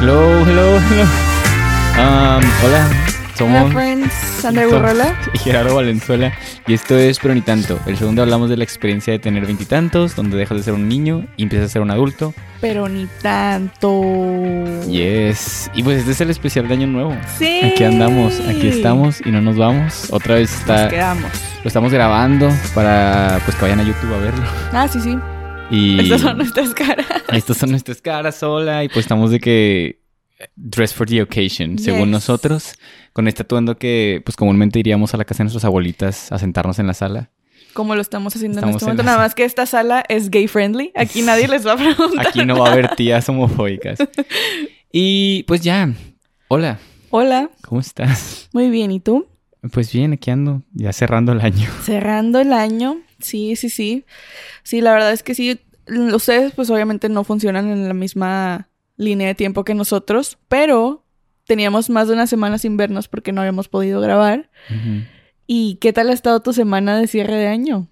Hello, hello, hello. Um, hola, somos Hola, friends. Sandra Burrola. y Gerardo Valenzuela. Y esto es Pero Ni Tanto. El segundo hablamos de la experiencia de tener veintitantos, donde dejas de ser un niño y empiezas a ser un adulto. Pero ni tanto. Yes. Y pues este es el especial de Año Nuevo. Sí. Aquí andamos, aquí estamos y no nos vamos. Otra vez Nos está, quedamos. lo estamos grabando para pues que vayan a YouTube a verlo. Ah, sí, sí. Y Estas son nuestras caras. Estas son nuestras caras sola y pues estamos de que dress for the occasion, según nosotros, con este atuendo que pues comúnmente iríamos a la casa de nuestras abuelitas a sentarnos en la sala. Como lo estamos haciendo Estamos en este en momento. la Nada más que esta sala es gay friendly. Aquí nadie les va a preguntar. Aquí no va a haber tías homofóbicas. Y pues ya, hola, Hola. ¿cómo estás? Muy bien. ¿Y tú? Pues bien, aquí ando, ya cerrando el año. Cerrando el año. Sí, sí, sí. Sí, la verdad es que sí. Ustedes, pues obviamente no funcionan en la misma línea de tiempo que nosotros, pero teníamos más de una semana sin vernos porque no habíamos podido grabar. ¿Y qué tal ha estado tu semana de cierre de año?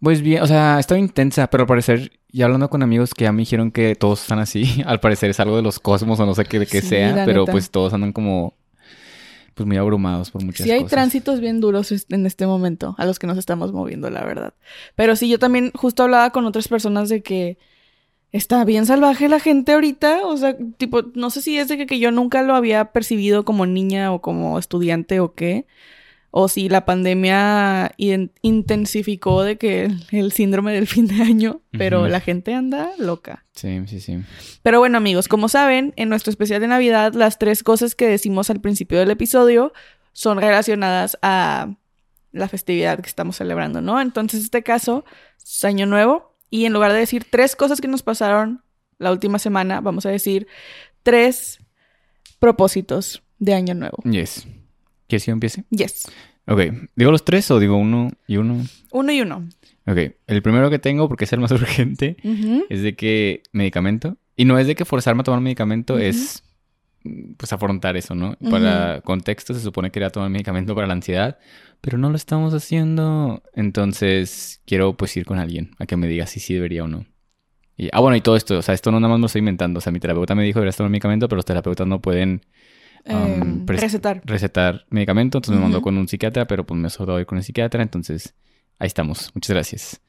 Pues bien, o sea, estaba intensa, pero al parecer, ya hablando con amigos que ya me dijeron que todos están así, al parecer es algo de los cosmos o no sé qué de qué Sí, sea, pero neta. pues todos andan como pues muy abrumados por muchas Sí hay cosas. tránsitos bien duros en este momento a los que nos estamos moviendo, la verdad. Pero sí, yo también justo hablaba con otras personas de que está bien salvaje la gente ahorita. O sea, tipo, no sé si es de que, que yo nunca lo había percibido como niña o como estudiante o qué. O si la pandemia in- intensificó de que el, síndrome del fin de año. Pero la gente anda loca. Sí, sí, sí. Pero bueno, amigos, como saben, en nuestro especial de Navidad, las tres cosas que decimos al principio del episodio son relacionadas a la festividad que estamos celebrando, ¿no? Entonces, en este caso, es Año Nuevo. Y en lugar de decir tres cosas que nos pasaron la última semana, vamos a decir tres propósitos de Año Nuevo. Yes. ¿Quieres que yo empiece? Yes. Ok. ¿Digo los tres o digo uno y uno? Uno y uno. Ok. El primero que tengo, porque es el más urgente, es de que medicamento. Y no es de que forzarme a tomar medicamento, es pues afrontar eso, ¿no? Para contexto se supone que era tomar medicamento para la ansiedad, pero no lo estamos haciendo. Entonces quiero pues ir con alguien a que me diga si sí debería o no. Y, ah, bueno, y todo esto, o sea, esto no nada más lo estoy inventando. O sea, mi terapeuta me dijo deberías tomar medicamento, pero los terapeutas no pueden Um, pres- recetar. recetar medicamento, entonces me mandó con un psiquiatra, pero pues me sobró ir con el psiquiatra, entonces ahí estamos. Muchas gracias.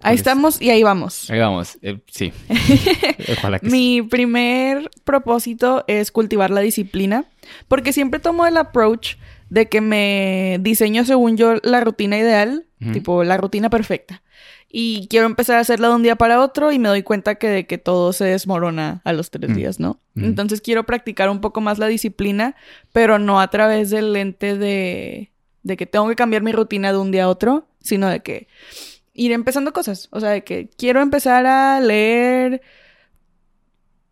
Ahí Pues, estamos y ahí vamos. Ahí vamos. Eh, sí. Ojalá que sí. Mi primer propósito es cultivar la disciplina, porque siempre tomo el approach de que me diseño según yo la rutina ideal, tipo la rutina perfecta. Y quiero empezar a hacerla de un día para otro y me doy cuenta que de que todo se desmorona a los tres Mm. días, ¿no? Mm. Entonces quiero practicar un poco más la disciplina, pero no a través del lente de, de que tengo que cambiar mi rutina de un día a otro, sino de que ir empezando cosas. O sea, de que quiero empezar a leer,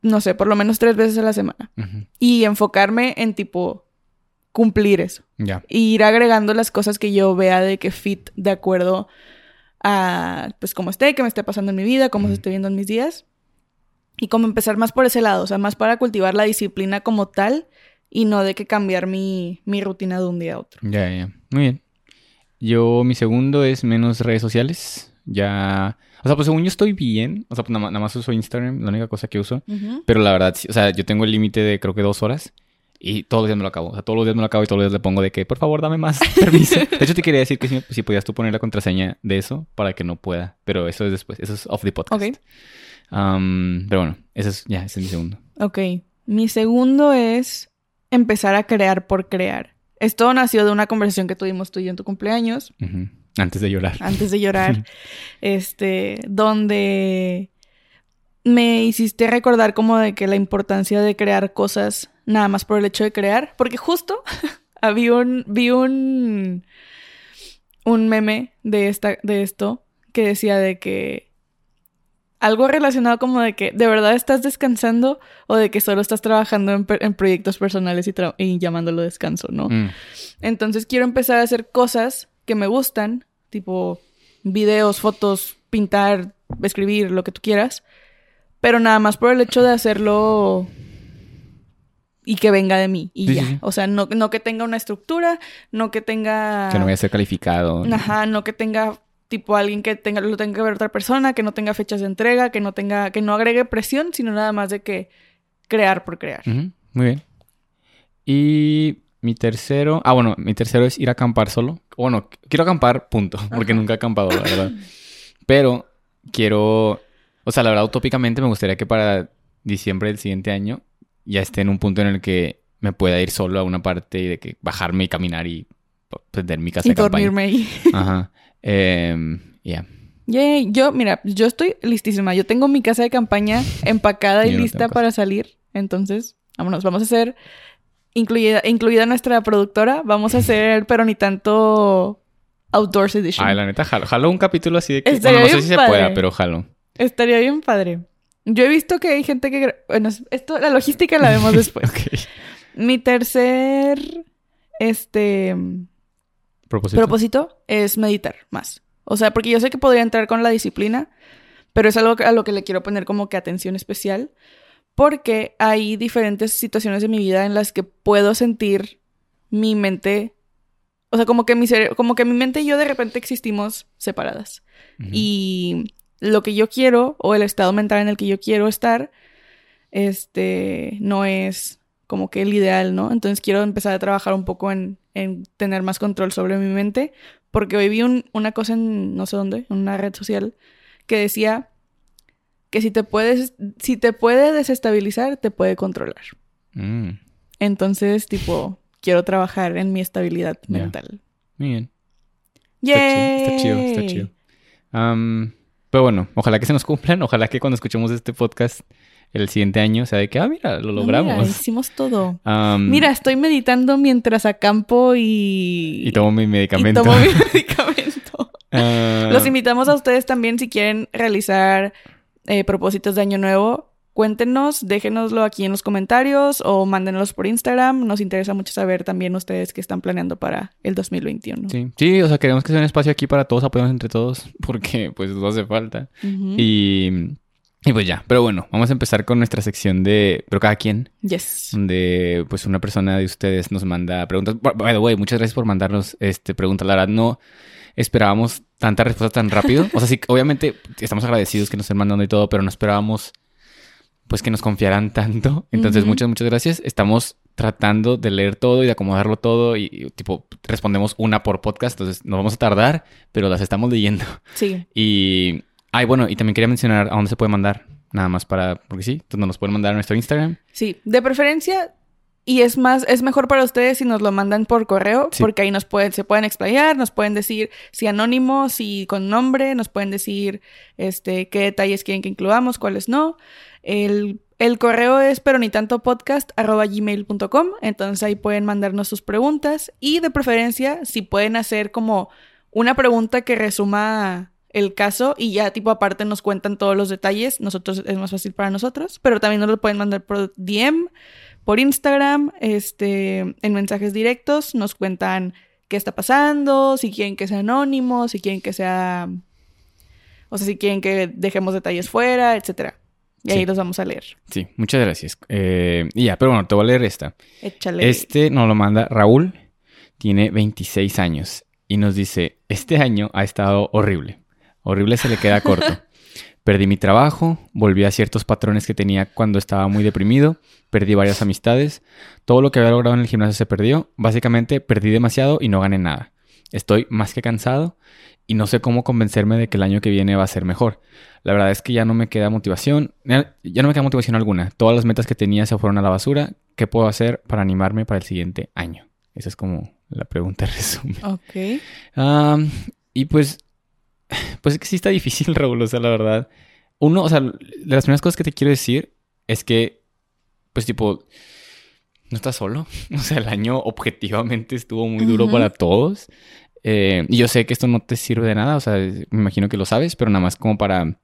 no sé, por lo menos tres veces a la semana. Y enfocarme en tipo cumplir eso. Ya. Y ir agregando las cosas que yo vea de que fit de acuerdo a pues cómo esté, qué me esté pasando en mi vida, cómo se esté viendo en mis días. Y como empezar más por ese lado, o sea, más para cultivar la disciplina como tal y no de que cambiar mi, mi rutina de un día a otro. Ya, ya. Muy bien. Yo, mi segundo es menos redes sociales. Ya. O sea, pues según yo estoy bien. O sea, pues nada, más- nada más uso Instagram, la única cosa que uso. Pero la verdad, o sea, yo tengo el límite de creo que dos horas. Y todos los días me lo acabo. O sea, todos los días me lo acabo y todos los días le pongo de que, por favor, dame más permiso. De hecho, te quería decir que si, si podías tú poner la contraseña de eso para que no pueda. Pero eso es después. Eso es off the podcast. Ok. Um, pero bueno, ese es, ya, ese es mi segundo. Ok. Mi segundo es empezar a crear por crear. Esto nació de una conversación que tuvimos tú y yo en tu cumpleaños. Antes de llorar. antes de llorar, este, donde me hiciste recordar como de que la importancia de crear cosas nada más por el hecho de crear, porque justo había un, vi un, un meme de, esta, de esto que decía de que algo relacionado como de que de verdad estás descansando o de que solo estás trabajando en, en proyectos personales y llamándolo descanso, ¿no? Mm. Entonces quiero empezar a hacer cosas que me gustan, tipo videos, fotos, pintar, escribir, lo que tú quieras, pero nada más por el hecho de hacerlo y que venga de mí y Sí, ya. sí. O sea, no, no que tenga una estructura, no que tenga... Que no vaya a ser calificado. Ajá, no que tenga tipo alguien que tenga, lo tenga que ver otra persona, que no tenga fechas de entrega, que no tenga, que no agregue presión, sino nada más de que crear por crear. Muy bien. Y mi tercero, ah, bueno, mi tercero es ir a acampar solo. Bueno, quiero acampar, punto, porque nunca he acampado, la verdad. Pero quiero, o sea, la verdad, utópicamente me gustaría que para diciembre del siguiente año ya esté en un punto en el que me pueda ir solo a una parte y de que bajarme y caminar y prender mi casa y dormirme ahí. Ajá. Eh, ya. Yo, mira, yo estoy listísima. Yo tengo mi casa de campaña empacada y lista para salir. Entonces, vámonos. Vamos a hacer, incluida, incluida nuestra productora, vamos a hacer, pero ni tanto Outdoors Edition. Ay, la neta, jalo. Jalo un capítulo así de que... Bueno, no sé si se pueda, pero jalo. Estaría bien padre. Yo he visto que hay gente que... Bueno, esto, la logística la vemos después. Mi tercer... Este... ¿Propósito? propósito es meditar más. O sea, porque yo sé que podría entrar con la disciplina, pero es algo a lo que le quiero poner como que atención especial, porque hay diferentes situaciones de mi vida en las que puedo sentir mi mente, o sea, como que mi, como que mi mente y yo de repente existimos separadas. Y lo que yo quiero, o el estado mental en el que yo quiero estar, este, no es como que el ideal, ¿no? Entonces quiero empezar a trabajar un poco en, en tener más control sobre mi mente, porque hoy vi una cosa en no sé dónde, en una red social, que decía que si te puedes, si te puede desestabilizar, te puede controlar. Mm. Entonces, tipo, quiero trabajar en mi estabilidad mental. Muy bien. Está chido, está chido. Pero bueno, ojalá que se nos cumplan, ojalá que cuando escuchemos este podcast el siguiente año sea de que, ah, mira, lo logramos. hicimos todo. mira, estoy meditando mientras acampo y... Y tomo mi medicamento. Y tomo mi medicamento. Ah. Los invitamos a ustedes también si quieren realizar eh, propósitos de año nuevo. Cuéntenos, déjenoslo aquí en los comentarios o mándenlos por Instagram. Nos interesa mucho saber también ustedes qué están planeando para el 2021. Sí, sí, o sea, queremos que sea un espacio aquí para todos, apoyarnos entre todos, porque pues no hace falta. Y y pues ya, pero bueno, vamos a empezar con nuestra sección de Pero cada quien. Yes. Donde pues una persona de ustedes nos manda preguntas. By the way, muchas gracias por mandarnos este preguntas. La verdad no esperábamos tanta respuesta tan rápido. O sea, sí, obviamente estamos agradecidos que nos estén mandando y todo, pero no esperábamos pues que nos confiaran tanto. Entonces, muchas, muchas gracias. Estamos tratando de leer todo y de acomodarlo todo y, tipo respondemos una por podcast, entonces nos vamos a tardar, pero las estamos leyendo. Sí. Y Ay, bueno, y también quería mencionar a dónde se puede mandar. Nada más para, porque sí, entonces nos pueden mandar a nuestro Instagram. Sí, de preferencia, y es más, es mejor para ustedes si nos lo mandan por correo, porque ahí nos pueden, se pueden explayar, nos pueden decir si anónimo, si con nombre, nos pueden decir este qué detalles quieren que incluamos, cuáles no. El, el correo es pero ni tanto podcast gmail.com, entonces ahí pueden mandarnos sus preguntas. Y de preferencia si pueden hacer como una pregunta que resuma el caso y ya tipo aparte nos cuentan todos los detalles, nosotros es más fácil para nosotros, pero también nos lo pueden mandar por DM, por Instagram, este, en mensajes directos, nos cuentan qué está pasando, si quieren que sea anónimo, si quieren que sea o sea, si quieren que dejemos detalles fuera, etcétera. Y ahí los vamos a leer. Sí, muchas gracias. Eh, y ya, pero bueno, te voy a leer esta. Échale. Este nos lo manda Raúl, tiene 26 años y nos dice, este año ha estado horrible. Horrible se le queda corto. Perdí mi trabajo, volví a ciertos patrones que tenía cuando estaba muy deprimido, perdí varias amistades, todo lo que había logrado en el gimnasio se perdió, básicamente perdí demasiado y no gané nada. Estoy más que cansado y no sé cómo convencerme de que el año que viene va a ser mejor. La verdad es que ya no me queda motivación, ya no me queda motivación alguna. Todas las metas que tenía se fueron a la basura. ¿Qué puedo hacer para animarme para el siguiente año? Esa es como la pregunta resumen. Ok. y pues pues es que sí está difícil, Raúl, o sea, la verdad. Uno, o sea, de las primeras cosas que te quiero decir es que, pues tipo, no estás solo. O sea, el año objetivamente estuvo muy duro para todos. Eh, y yo sé que esto no te sirve de nada, o sea, me imagino que lo sabes, pero nada más como para,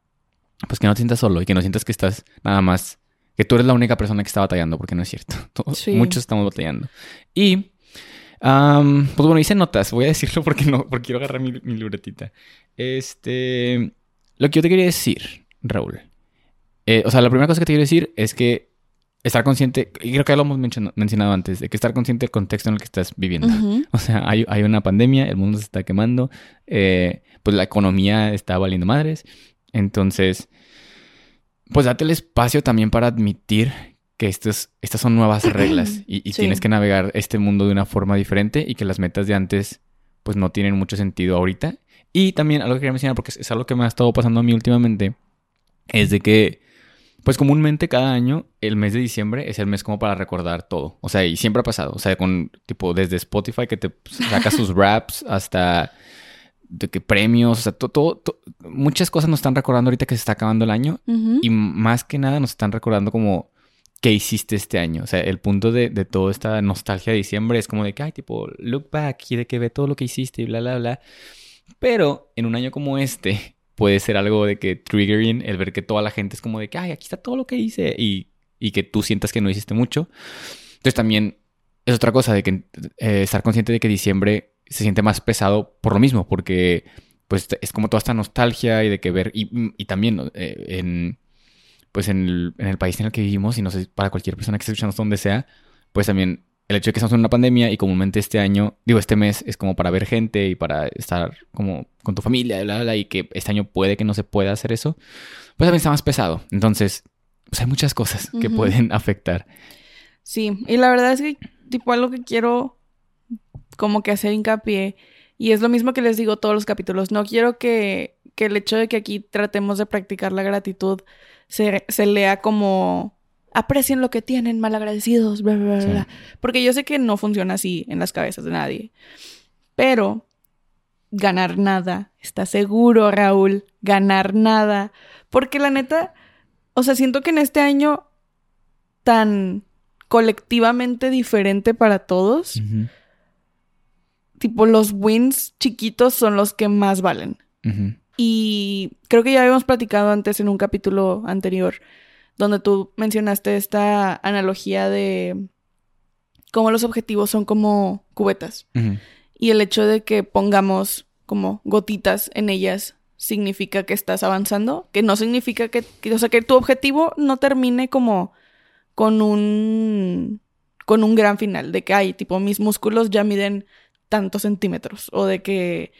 pues que no te sientas solo y que no sientas que estás nada más, que tú eres la única persona que está batallando, porque no es cierto. Todos, Muchos estamos batallando. Y pues bueno, hice notas, voy a decirlo porque no, porque quiero agarrar mi, mi, libretita. Este, lo que yo te quería decir, Raúl. Eh, o sea, la primera cosa que te quiero decir es que estar consciente, y creo que ya lo hemos mencionado antes, de que estar consciente del contexto en el que estás viviendo. O sea, hay, hay, una pandemia, el mundo se está quemando, eh, pues la economía está valiendo madres. Entonces, pues date el espacio también para admitir que estas son nuevas reglas y, tienes que navegar este mundo de una forma diferente y que las metas de antes pues no tienen mucho sentido ahorita. Y también algo que quería mencionar, porque es algo que me ha estado pasando a mí últimamente, es de que pues comúnmente cada año el mes de diciembre es el mes como para recordar todo. O sea, y siempre ha pasado. O sea, con tipo desde Spotify que te saca sus raps hasta de que premios, o sea, todo, muchas cosas nos están recordando ahorita que se está acabando el año y más que nada nos están recordando como qué hiciste este año. O sea, el punto de, de toda esta nostalgia de diciembre es como de que, ay, tipo, look back y de que ve todo lo que hiciste y bla, bla, bla. Pero en un año como este puede ser algo de que triggering el ver que toda la gente es como de que, ay, aquí está todo lo que hice y, y que tú sientas que no hiciste mucho. Entonces también es otra cosa de que eh, estar consciente de que diciembre se siente más pesado por lo mismo, porque pues es como toda esta nostalgia y de que ver, y, también eh, en, pues en el, país en el que vivimos, y no sé, para cualquier persona que esté escuchando donde sea, pues también el hecho de que estamos en una pandemia y comúnmente este año, digo, este mes es como para ver gente y para estar como con tu familia, y, bla, bla, y que este año puede que no se pueda hacer eso, pues también está más pesado. Entonces, pues hay muchas cosas que pueden afectar. Sí, y la verdad es que, tipo, algo que quiero como que hacer hincapié. Y es lo mismo que les digo todos los capítulos. No quiero que, que el hecho de que aquí tratemos de practicar la gratitud se, se lea como aprecien lo que tienen, malagradecidos, bla, bla, bla, Porque yo sé que no funciona así en las cabezas de nadie. Pero ganar nada, está seguro, Raúl, ganar nada. Porque la neta, o sea, siento que en este año tan colectivamente diferente para todos, tipo los wins chiquitos son los que más valen. Y creo que ya habíamos platicado antes en un capítulo anterior, donde tú mencionaste esta analogía de cómo los objetivos son como cubetas. Y el hecho de que pongamos como gotitas en ellas significa que estás avanzando, que no significa que, que, o sea, que tu objetivo no termine como con un con un gran final, de que hay, tipo, mis músculos ya miden tantos centímetros o de que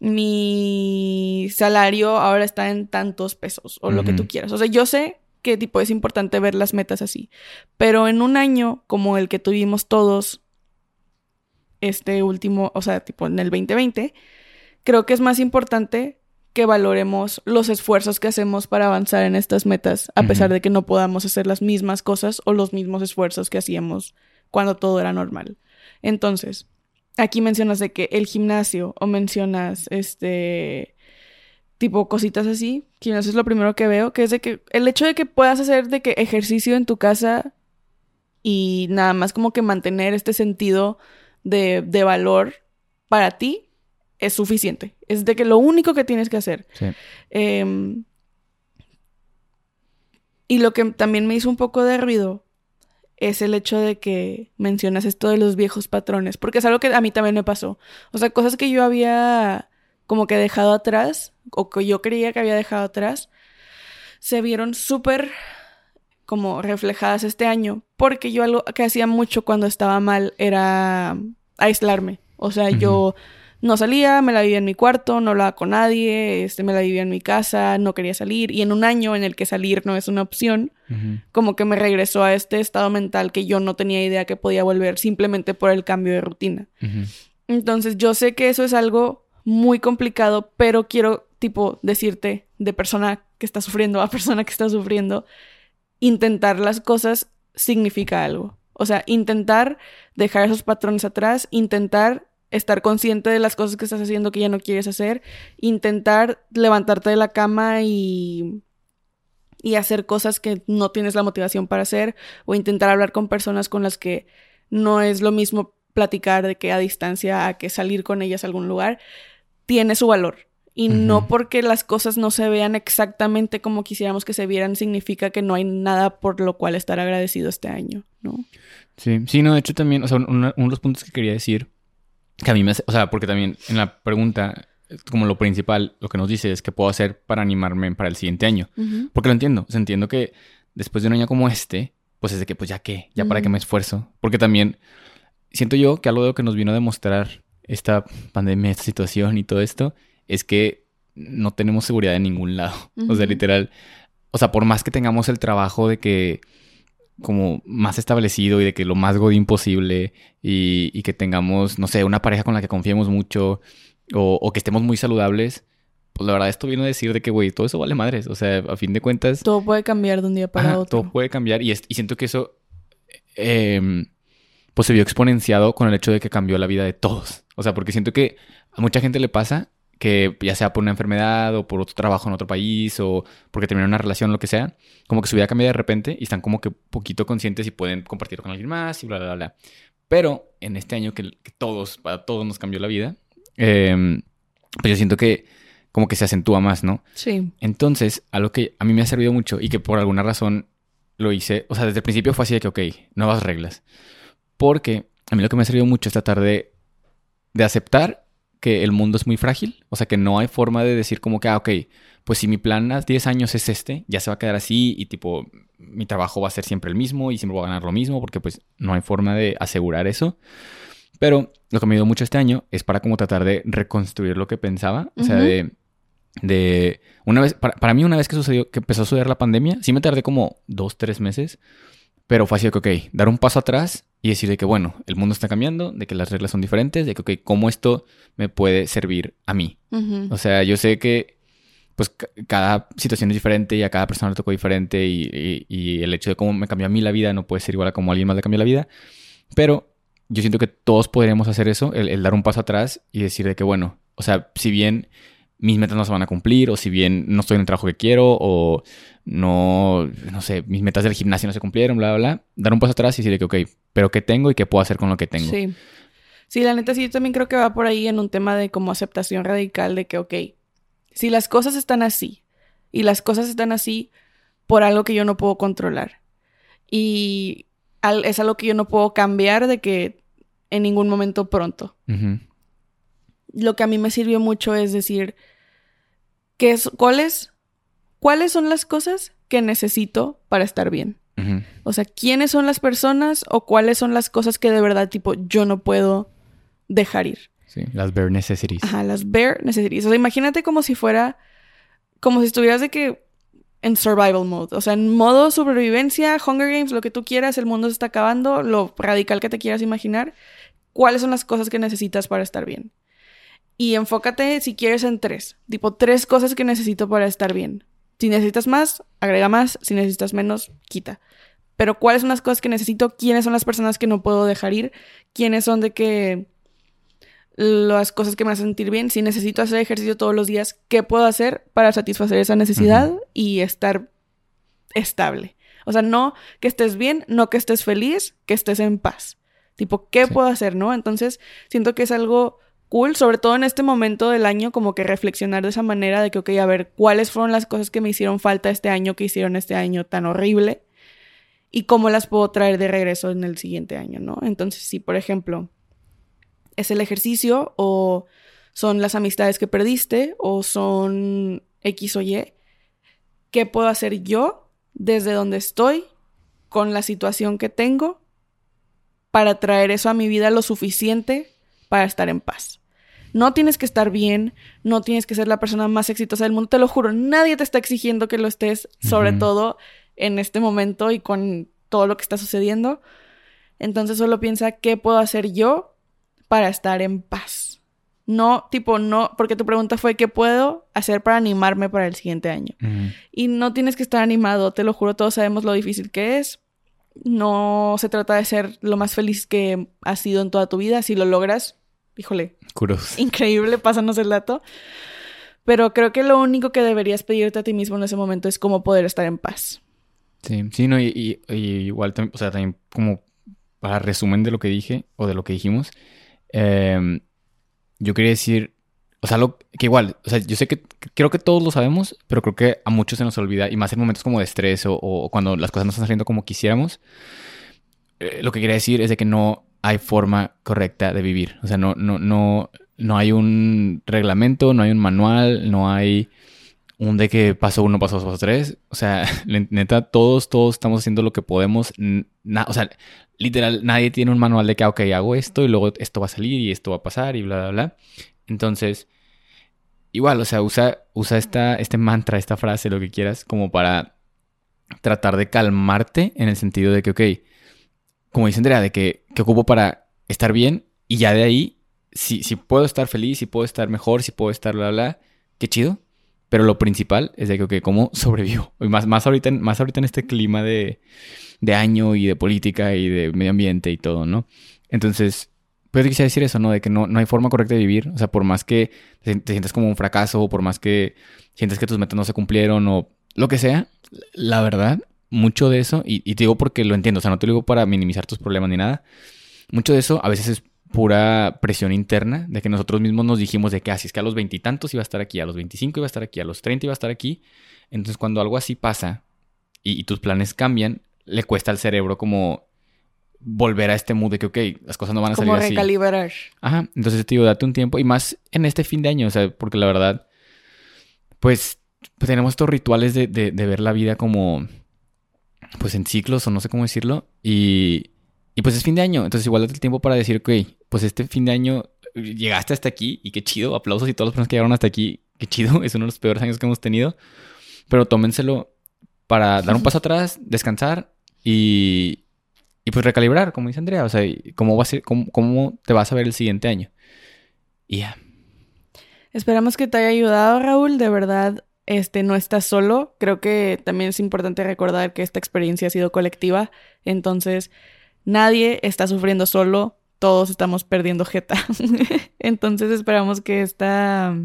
mi salario ahora está en tantos pesos o lo que tú quieras. O sea, yo sé que tipo es importante ver las metas así, pero en un año como el que tuvimos todos este último, o sea, tipo en el 2020, creo que es más importante que valoremos los esfuerzos que hacemos para avanzar en estas metas, a pesar de que no podamos hacer las mismas cosas o los mismos esfuerzos que hacíamos cuando todo era normal. Entonces, aquí mencionas de que el gimnasio o mencionas este tipo cositas así, gimnasio es lo primero que veo, que es de que el hecho de que puedas hacer de que ejercicio en tu casa y nada más como que mantener este sentido de, de valor para ti es suficiente. Es de que lo único que tienes que hacer. Em, y lo que también me hizo un poco de ruido es el hecho de que mencionas esto de los viejos patrones, porque es algo que a mí también me pasó. O sea, cosas que yo había como que dejado atrás, o que yo creía que había dejado atrás, se vieron súper como reflejadas este año, porque yo algo que hacía mucho cuando estaba mal era aislarme. O sea, yo no salía, me la vivía en mi cuarto, no hablaba con nadie, este, me la vivía en mi casa, no quería salir. Y en un año en el que salir no es una opción, como que me regresó a este estado mental que yo no tenía idea que podía volver simplemente por el cambio de rutina. Entonces yo sé que eso es algo muy complicado, pero quiero tipo decirte de persona que está sufriendo a persona que está sufriendo, intentar las cosas significa algo. O sea, intentar dejar esos patrones atrás, intentar estar consciente de las cosas que estás haciendo que ya no quieres hacer, intentar levantarte de la cama y y hacer cosas que no tienes la motivación para hacer o intentar hablar con personas con las que no es lo mismo platicar de que a distancia a que salir con ellas a algún lugar, tiene su valor. Y no porque las cosas no se vean exactamente como quisiéramos que se vieran, significa que no hay nada por lo cual estar agradecido este año, ¿no? Sí, sí, no, de hecho también, o sea, uno de los puntos que quería decir que a mí me hace, o sea, porque también en la pregunta, como lo principal, lo que nos dice es que puedo hacer para animarme para el siguiente año. Porque lo entiendo, o sea, entiendo que después de un año como este, pues es de que, pues ya qué, ya para qué me esfuerzo. Porque también siento yo que algo de lo que nos vino a demostrar esta pandemia, esta situación y todo esto, es que no tenemos seguridad en ningún lado. O sea, literal, o sea, por más que tengamos el trabajo de que como más establecido y de que lo más godín posible y, que tengamos, no sé, una pareja con la que confiemos mucho o, que estemos muy saludables, pues la verdad esto viene a decir de que, güey, todo eso vale madres. O sea, a fin de cuentas... Todo puede cambiar de un día para otro. Todo puede cambiar y, y siento que eso, em, pues se vio exponenciado con el hecho de que cambió la vida de todos. O sea, porque siento que a mucha gente le pasa que ya sea por una enfermedad o por otro trabajo en otro país o porque terminaron una relación, lo que sea, como que su vida cambia de repente y están como que poquito conscientes y pueden compartir con alguien más y bla, bla, bla. Pero en este año que, todos, para todos nos cambió la vida, em, pues yo siento que como que se acentúa más, ¿no? Sí. Entonces, algo que a mí me ha servido mucho y que por alguna razón lo hice, o sea, desde el principio fue así de que, ok, nuevas reglas. Porque a mí lo que me ha servido mucho es tratar de, de aceptar que el mundo es muy frágil, o sea que no hay forma de decir como que, ah, ok, pues si mi plan a 10 años es este, ya se va a quedar así y tipo, mi trabajo va a ser siempre el mismo y siempre voy a ganar lo mismo, porque pues no hay forma de asegurar eso. Pero lo que me ayudó mucho este año es para como tratar de reconstruir lo que pensaba, o sea, de, de, una vez, para, para, mí una vez que sucedió, que empezó a suceder la pandemia, sí me tardé como dos, tres meses, pero fue así de que, ok, dar un paso atrás y decir de que, bueno, el mundo está cambiando, de que las reglas son diferentes, de que, ok, ¿cómo esto me puede servir a mí? O sea, yo sé que, pues, cada situación es diferente y a cada persona le tocó diferente y, el hecho de cómo me cambió a mí la vida no puede ser igual a cómo a alguien más le cambió la vida, pero yo siento que todos podríamos hacer eso, el dar un paso atrás y decir de que, bueno, o sea, si bien mis metas no se van a cumplir, o si bien no estoy en el trabajo que quiero, o no, no sé, mis metas del gimnasio no se cumplieron, bla, bla, bla, dar un paso atrás y decir que, ok, pero ¿qué tengo y qué puedo hacer con lo que tengo? Sí. Sí, la neta sí, yo también creo que va por ahí en un tema de como aceptación radical de que, ok, si las cosas están así, y las cosas están así por algo que yo no puedo controlar, y es algo que yo no puedo cambiar de que en ningún momento pronto. Lo que a mí me sirvió mucho es decir, ¿qué es, ¿cuáles, ¿cuáles son las cosas que necesito para estar bien? O sea, ¿quiénes son las personas o cuáles son las cosas que de verdad, tipo, yo no puedo dejar ir? Sí, las bare necessities. Ajá, las bare necessities. O sea, imagínate como si fuera, como si estuvieras de que en survival mode. O sea, en modo supervivencia, Hunger Games, lo que tú quieras, el mundo se está acabando, lo radical que te quieras imaginar. ¿Cuáles son las cosas que necesitas para estar bien? Y enfócate, si quieres, en tres. Tipo, tres cosas que necesito para estar bien. Si necesitas más, agrega más. Si necesitas menos, quita. Pero cuáles son las cosas que necesito, quiénes son las personas que no puedo dejar ir, quiénes son de que las cosas que me hacen sentir bien, si necesito hacer ejercicio todos los días, ¿qué puedo hacer para satisfacer esa necesidad y estar estable? O sea, no que estés bien, no que estés feliz, que estés en paz. Tipo, ¿qué puedo hacer, no? Entonces, siento que es algo sobre todo en este momento del año, como que reflexionar de esa manera de que, ok, a ver, ¿cuáles fueron las cosas que me hicieron falta este año, que hicieron este año tan horrible? Y cómo las puedo traer de regreso en el siguiente año, ¿no? Entonces, si por ejemplo es el ejercicio o son las amistades que perdiste o son X o Y, ¿qué puedo hacer yo desde donde estoy con la situación que tengo para traer eso a mi vida lo suficiente para estar en paz? No tienes que estar bien, no tienes que ser la persona más exitosa del mundo, te lo juro, nadie te está exigiendo que lo estés, sobre todo en este momento y con todo lo que está sucediendo. Entonces solo piensa qué puedo hacer yo para estar en paz. No, tipo, no, porque tu pregunta fue qué puedo hacer para animarme para el siguiente año. Y no tienes que estar animado, te lo juro, todos sabemos lo difícil que es. No se trata de ser lo más feliz que has sido en toda tu vida. Si lo logras, híjole. Increíble, pásanos el dato. Pero creo que lo único que deberías pedirte a ti mismo en ese momento es cómo poder estar en paz. Sí, sí, no, y, igual, o sea, también como para resumen de lo que dije o de lo que dijimos, em, yo quería decir, o sea, lo, que igual, o sea, yo sé que creo que todos lo sabemos, pero creo que a muchos se nos olvida, y más en momentos como de estrés o, cuando las cosas no están saliendo como quisiéramos, eh, lo que quería decir es de que no hay forma correcta de vivir. O sea, no, no, no, no hay un reglamento, no hay un manual, no hay un de que paso uno, paso dos, paso tres. O sea, neta, todos, todos estamos haciendo lo que podemos. o sea, literal, nadie tiene un manual de que, ah, ok, hago esto y luego esto va a salir y esto va a pasar y bla, bla, bla. Entonces, igual, o sea, usa, usa esta, este mantra, esta frase, lo que quieras, como para tratar de calmarte en el sentido de que, ok, como dice Andrea, de que, que ocupo para estar bien y ya de ahí, si, si puedo estar feliz, si puedo estar mejor, si puedo estar bla, bla, qué chido. Pero lo principal es de que, ok, ¿cómo sobrevivo? Más, más, ahorita, más ahorita en este clima de, de año y de política y de medio ambiente y todo, ¿no? Entonces, pero quisiera decir eso, ¿no? De que no, no hay forma correcta de vivir. O sea, por más que te, sientas como un fracaso o por más que sientes que tus metas no se cumplieron o lo que sea, la verdad, mucho de eso, y, te digo porque lo entiendo, o sea, no te lo digo para minimizar tus problemas ni nada, mucho de eso a veces es pura presión interna de que nosotros mismos nos dijimos de que así ah, es que a los veintitantos iba a estar aquí, a los veinticinco iba a estar aquí, a los treinta iba a estar aquí. Entonces cuando algo así pasa y, y, tus planes cambian, le cuesta al cerebro como volver a este mood de que, ok, las cosas no van a salir así. Como recalibrar. Ajá, entonces te digo, date un tiempo y más en este fin de año, o sea, porque la verdad, pues, pues tenemos estos rituales de, de, ver la vida como, pues en ciclos o no sé cómo decirlo, y, y pues es fin de año, entonces igual date el tiempo para decir, ok, pues este fin de año llegaste hasta aquí y qué chido, aplausos y todas las personas que llegaron hasta aquí, qué chido, es uno de los peores años que hemos tenido, pero tómenselo para dar un paso atrás, descansar y, y pues recalibrar, como dice Andrea, o sea, cómo, va a ser, cómo, te vas a ver el siguiente año. Y ya. Esperamos que te haya ayudado, Raúl. De verdad, este, no estás solo. Creo que también es importante recordar que esta experiencia ha sido colectiva. Entonces, nadie está sufriendo solo. Todos estamos perdiendo jeta. Entonces, esperamos que esta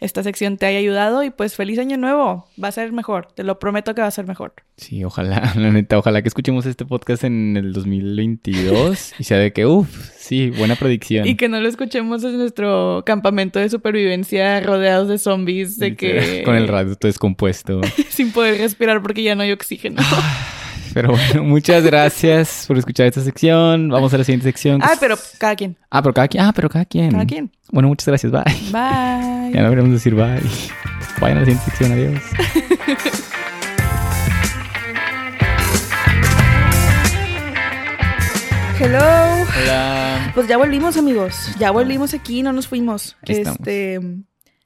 esta sección te haya ayudado y pues feliz año nuevo. Va a ser mejor, te lo prometo que va a ser mejor. Sí, ojalá, la neta, ojalá que escuchemos este podcast en el 2022 y sea de que, uff, sí, buena predicción. Y que no lo escuchemos en nuestro campamento de supervivencia rodeados de zombies, de que... Con el radio todo descompuesto. Sin poder respirar porque ya no hay oxígeno. Pero bueno, muchas gracias por escuchar esta sección. Vamos a la siguiente sección. Ah, pero cada quien. Ah, pero cada quien. Ah, pero cada quien. Cada quien. Bueno, muchas gracias. Bye. Bye. Ya no queremos decir bye. Vayan a la siguiente sección. Adiós. Hello. Hola. Pues ya volvimos, amigos. Ya volvimos aquí, no nos fuimos. este,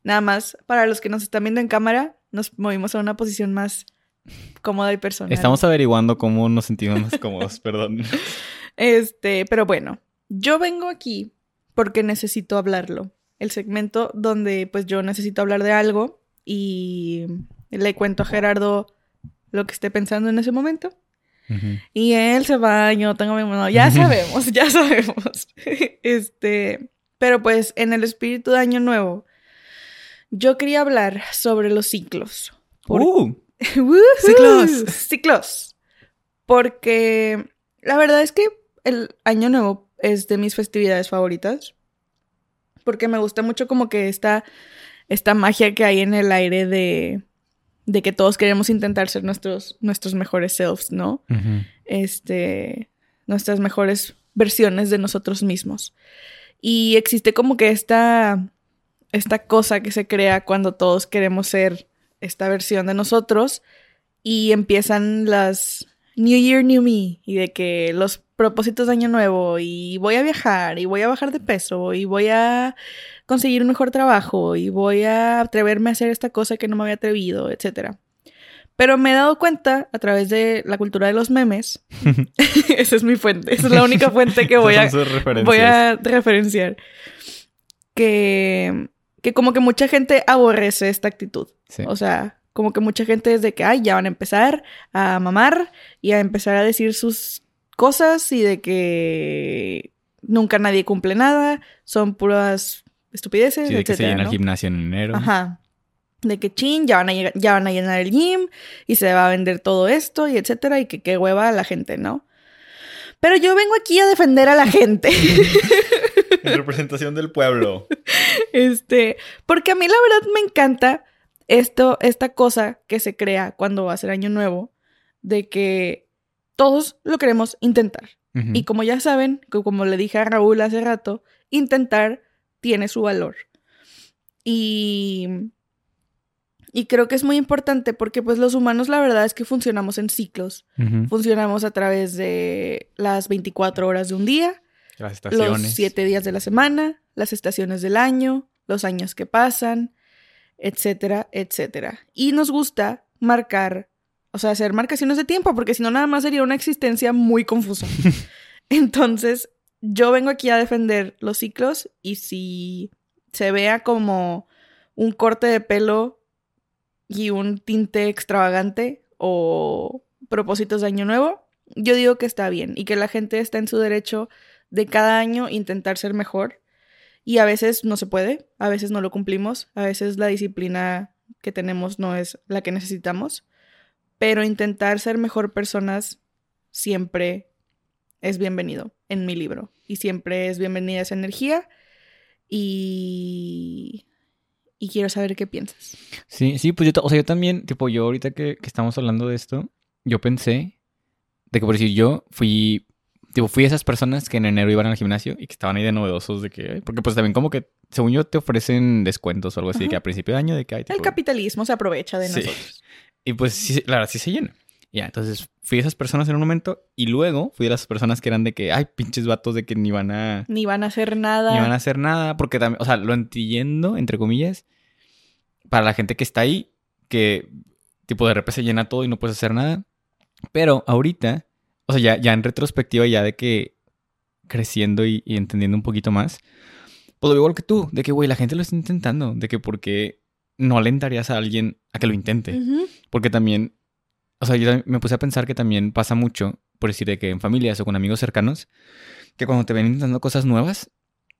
nada más para los que nos están viendo en cámara, nos movimos a una posición más cómoda y personal. Estamos averiguando cómo nos sentimos más cómodos, perdón. Este, pero bueno, yo vengo aquí porque necesito hablarlo. El segmento donde pues yo necesito hablar de algo y le cuento a Gerardo lo que esté pensando en ese momento. Y él se va, yo tengo mi mano. Ya sabemos, ya sabemos. este, pero pues en el espíritu de Año Nuevo, yo quería hablar sobre los ciclos. Uh. ciclos. Ciclos. Porque la verdad es que el Año Nuevo es de mis festividades favoritas. Porque me gusta mucho como que esta, esta magia que hay en el aire de, de que todos queremos intentar ser nuestros, nuestros mejores selves, ¿no? Este, nuestras mejores versiones de nosotros mismos. Y existe como que esta, esta cosa que se crea cuando todos queremos ser esta versión de nosotros y empiezan las New Year, New Me y de que los propósitos de año nuevo y voy a viajar y voy a bajar de peso y voy a conseguir un mejor trabajo y voy a atreverme a hacer esta cosa que no me había atrevido, etc. Pero me he dado cuenta a través de la cultura de los memes, esa es mi fuente, esa es la única fuente que voy a, voy a referenciar, que, que como que mucha gente aborrece esta actitud. O sea, como que mucha gente es de que, ay, ya van a empezar a mamar y a empezar a decir sus cosas y de que nunca nadie cumple nada, son puras estupideces, sí, de que se llena el gimnasio en enero. Ajá. De que chin, ya van, a ya van a llenar el gym y se va a vender todo esto y etcétera, y que qué hueva a la gente, ¿no? Pero yo vengo aquí a defender a la gente. en representación del pueblo. Este, porque a mí la verdad me encanta esto, esta cosa que se crea cuando va a ser año nuevo, de que todos lo queremos intentar. Y como ya saben, como le dije a Raúl hace rato, intentar tiene su valor. Y Y creo que es muy importante porque pues los humanos la verdad es que funcionamos en ciclos. Funcionamos a través de las 24 horas de un día, las estaciones. los 7 días de la semana, las estaciones del año, los años que pasan, etcétera, etcétera. Y nos gusta marcar, o sea, hacer marcaciones de tiempo porque si no nada más sería una existencia muy confusa. Entonces, yo vengo aquí a defender los ciclos y si se vea como un corte de pelo y un tinte extravagante o propósitos de año nuevo, yo digo que está bien y que la gente está en su derecho de cada año intentar ser mejor. Y a veces no se puede, a veces no lo cumplimos, a veces la disciplina que tenemos no es la que necesitamos, pero intentar ser mejor personas siempre es bienvenido en mi libro y siempre es bienvenida esa energía y y quiero saber qué piensas. Sí, sí, pues yo, o sea, yo también, tipo, yo ahorita que, estamos hablando de esto, yo pensé de que por decir, yo fui, tipo, fui esas personas que en enero iban al gimnasio y que estaban ahí de novedosos de que, porque pues también como que, según yo, te ofrecen descuentos o algo así, de que a principio de año, de que hay... El capitalismo se aprovecha de nosotros. Y pues sí, la verdad, sí se llena. Ya, entonces fui esas personas en un momento y luego fui de las personas que eran de que, ay, pinches vatos de que ni van a... Ni van a hacer nada. Ni van a hacer nada, porque también, o sea, lo entiendo, entre comillas, para la gente que está ahí, que tipo de repente se llena todo y no puedes hacer nada. Pero ahorita, o sea, ya, ya en retrospectiva, ya de que creciendo y, entendiendo un poquito más, pues lo igual que tú, de que, güey, la gente lo está intentando, de que porque no alentarías a alguien a que lo intente. Porque también, o sea, yo me puse a pensar que también pasa mucho, por decir, de que en familias o con amigos cercanos, que cuando te ven intentando cosas nuevas,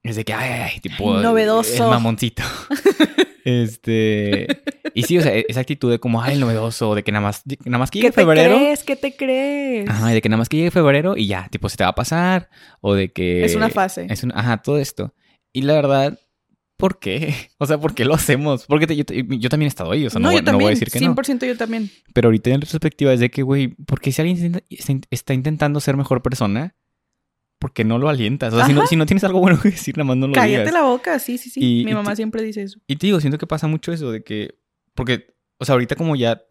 es de que, ay, tipo, novedoso. El mamoncito. Este. Y sí, o sea, esa actitud de como, ay, novedoso, de que nada más, nada más que llegue febrero. ¿Qué te crees? ¿Qué te crees? Ajá, de que nada más que llegue febrero y ya, tipo, se te va a pasar. O de que. Es una fase. Es una, ajá, todo esto. Y la verdad, ¿por qué? O sea, ¿por qué lo hacemos? Porque yo, también he estado ahí, o sea, no, yo también, voy a decir que 100% yo también. Pero ahorita en retrospectiva es de que, güey, ¿por qué si alguien está intentando ser mejor persona? Porque no lo alientas. O sea, si no, si no, tienes algo bueno que decir, nada más no lo Cállate la boca, sí, sí, sí. Mi mamá siempre dice eso. Y te digo, siento que pasa mucho eso de que... Porque, o sea, ahorita como ya,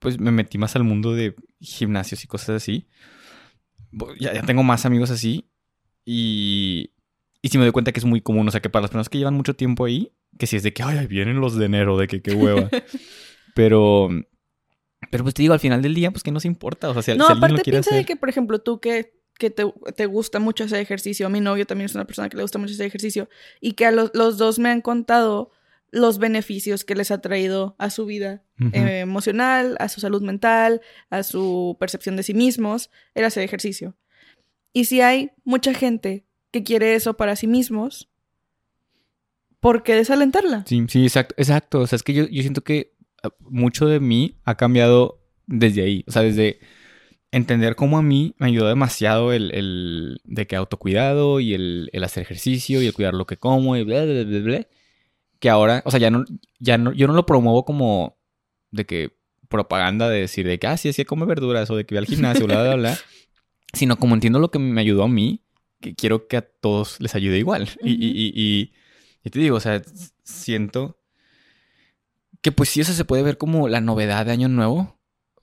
pues me metí más al mundo de gimnasios y cosas así. Ya, ya tengo más amigos así. Y... Y sí me doy cuenta que es muy común. O sea, que para las personas que llevan mucho tiempo ahí, que si es de que, ay, vienen los de enero, de que qué hueva. Pero... Pero pues te digo, al final del día, pues que no se importa. O sea, si, no, lo quiere piensa de que, por ejemplo, tú que que te, gusta mucho ese ejercicio. A mi novio también es una persona que le gusta mucho ese ejercicio. Y que a los, dos me han contado los beneficios que les ha traído a su vida eh, emocional, a su salud mental, a su percepción de sí mismos, el hacer ejercicio. Y si hay mucha gente que quiere eso para sí mismos, ¿por qué desalentarla? Sí, sí, exacto. exacto. O sea, es que yo, yo siento que ah, mucho de mí ha cambiado desde ahí. O sea, desde entender cómo a mí me ayudó demasiado el, de que autocuidado y el, hacer ejercicio y el cuidar lo que como y bla, bla, bla, bla, que ahora, o sea, ya no, ya no, yo no lo promuevo como de que propaganda de decir de que, ah, sí, sí, come verduras o de que voy al gimnasio, bla, bla, bla, sino como entiendo lo que me ayudó a mí, que quiero que a todos les ayude igual. y, y, y, y, te digo, o sea, siento que pues sí, eso se puede ver como la novedad de Año Nuevo,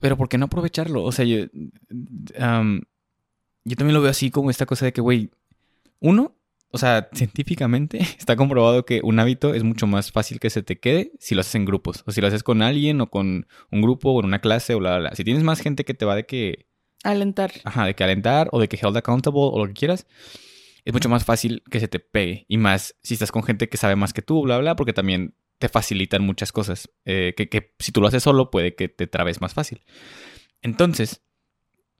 pero ¿por qué no aprovecharlo? O sea, yo, yo también lo veo así como esta cosa de que, güey, uno, o sea, científicamente está comprobado que un hábito es mucho más fácil que se te quede si lo haces en grupos. O si lo haces con alguien o con un grupo o en una clase o bla, bla, bla. Si tienes más gente que te va de que... Alentar. Ajá, de que alentar o de que held accountable o lo que quieras. Es mucho más fácil que se te pegue. Y más si estás con gente que sabe más que tú, bla, bla, porque también te facilitan muchas cosas. Eh, que, si tú lo haces solo, puede que te trabes más fácil. Entonces,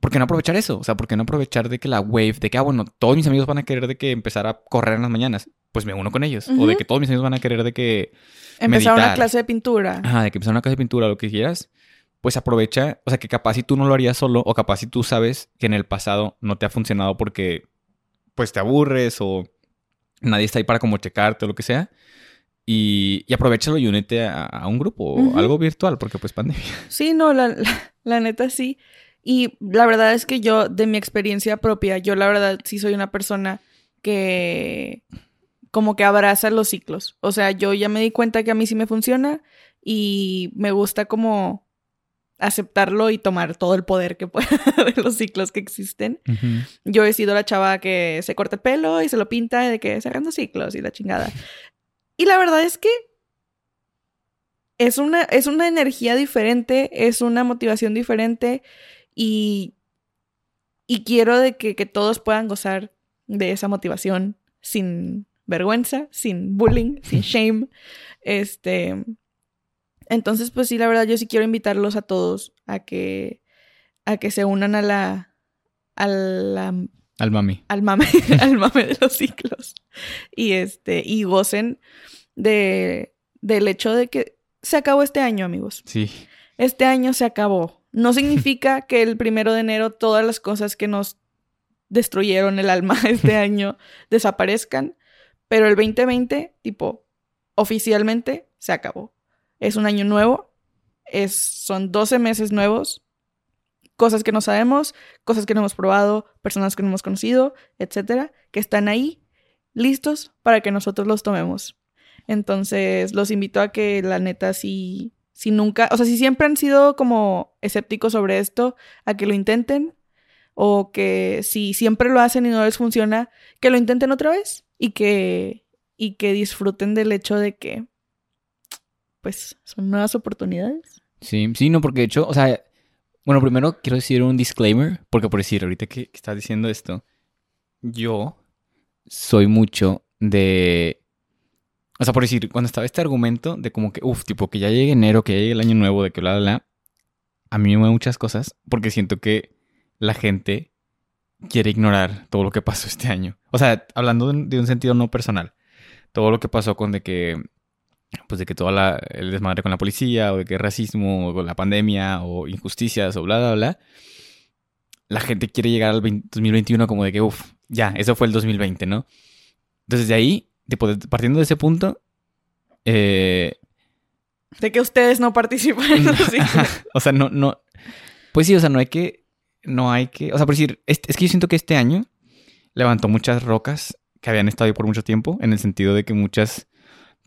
¿por qué no aprovechar eso? O sea, ¿por qué no aprovechar de que la wave, de que, ah, bueno, todos mis amigos van a querer de que empezar a correr en las mañanas? Pues me uno con ellos. O de que todos mis amigos van a querer de que. Empezar una clase de pintura. Ajá, de que empezar una clase de pintura, lo que quieras. Pues aprovecha, o sea, que capaz si tú no lo harías solo, o capaz si tú sabes que en el pasado no te ha funcionado porque, pues te aburres o nadie está ahí para como checarte o lo que sea y, y aprovechalo y únete a, un grupo, algo virtual, porque pues pandemia. Sí, no, la, la, neta sí. Y la verdad es que yo, de mi experiencia propia, yo la verdad sí soy una persona que como que abraza los ciclos. O sea, yo ya me di cuenta que a mí sí me funciona y me gusta como aceptarlo y tomar todo el poder que pueda de los ciclos que existen. Yo he sido la chava que se corta el pelo y se lo pinta de que cerrando ciclos y la chingada. Y la verdad es que es una, es una energía diferente, es una motivación diferente y, y quiero de que, que todos puedan gozar de esa motivación sin vergüenza, sin bullying, sin shame. Este, entonces, pues sí, la verdad, yo sí quiero invitarlos a todos a que, a que se unan a la, a la al mami. Al mame, al mame de los ciclos. Y este, y gocen de, del hecho de que se acabó este año, amigos. Sí. Este año se acabó. No significa que el primero de enero todas las cosas que nos destruyeron el alma este año desaparezcan, pero el 2020, tipo, oficialmente se acabó. Es un año nuevo, es, son 12 meses nuevos, cosas que no sabemos, cosas que no hemos probado, personas que no hemos conocido, etcétera, que están ahí listos para que nosotros los tomemos. Entonces, los invito a que la neta si si nunca, o sea, si siempre han sido como escépticos sobre esto, a que lo intenten o que si siempre lo hacen y no les funciona, que lo intenten otra vez y que, y que disfruten del hecho de que, pues, son nuevas oportunidades. Sí, sí, no, porque de hecho, o sea, bueno, primero quiero decir un disclaimer, porque por decir, ahorita que, estás diciendo esto, yo soy mucho de o sea, por decir, cuando estaba este argumento de como que, uff, tipo que ya llegue enero, que ya llegue el año nuevo, de que bla, bla, bla, a mí me mueven muchas cosas porque siento que la gente quiere ignorar todo lo que pasó este año. O sea, hablando de un sentido no personal, todo lo que pasó con de que, pues de que todo el desmadre con la policía, o de que racismo, o con la pandemia, o injusticias, o bla, bla, bla, la gente quiere llegar al 2021 como de que, uff, ya, eso fue el 2020, ¿no? Entonces de ahí partiendo de ese punto, eh, de que ustedes no participan. o sea, no, no. Pues sí, o sea, no hay que. No hay que. O sea, por decir, es, que yo siento que este año levantó muchas rocas que habían estado ahí por mucho tiempo, en el sentido de que muchas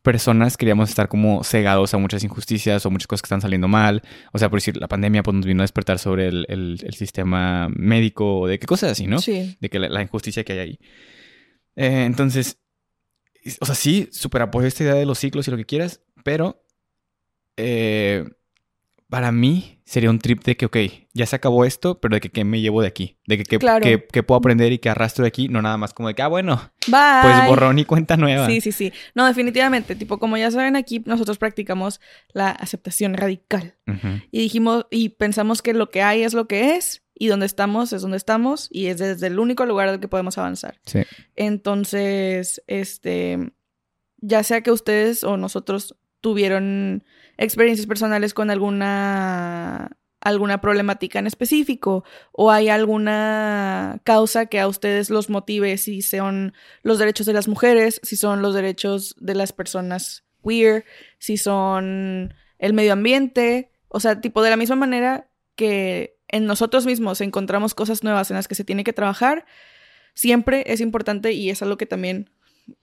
personas queríamos estar como cegados a muchas injusticias o muchas cosas que están saliendo mal. O sea, por decir, la pandemia pues, nos vino a despertar sobre el, sistema médico, o de qué cosas así, ¿no? Sí. De que la, injusticia que hay ahí. Eh, entonces, o sea, sí, súper apoyo esta idea de los ciclos y lo que quieras, pero eh, para mí sería un trip de que, ok, ya se acabó esto, pero de que qué me llevo de aquí, de que qué puedo aprender y qué arrastro de aquí, no nada más como de que, ah, bueno, pues borrón y cuenta nueva. Sí, sí, sí. No, definitivamente, tipo, como ya saben aquí, nosotros practicamos la aceptación radical. Y dijimos, y pensamos que lo que hay es lo que es, y donde estamos es donde estamos y es desde el único lugar del que podemos avanzar. Sí. Entonces, este, ya sea que ustedes o nosotros tuvieron experiencias personales con alguna alguna problemática en específico o hay alguna causa que a ustedes los motive si son los derechos de las mujeres, si son los derechos de las personas queer, si son el medio ambiente, o sea, tipo de la misma manera que en nosotros mismos encontramos cosas nuevas en las que se tiene que trabajar, siempre es importante y es algo que también,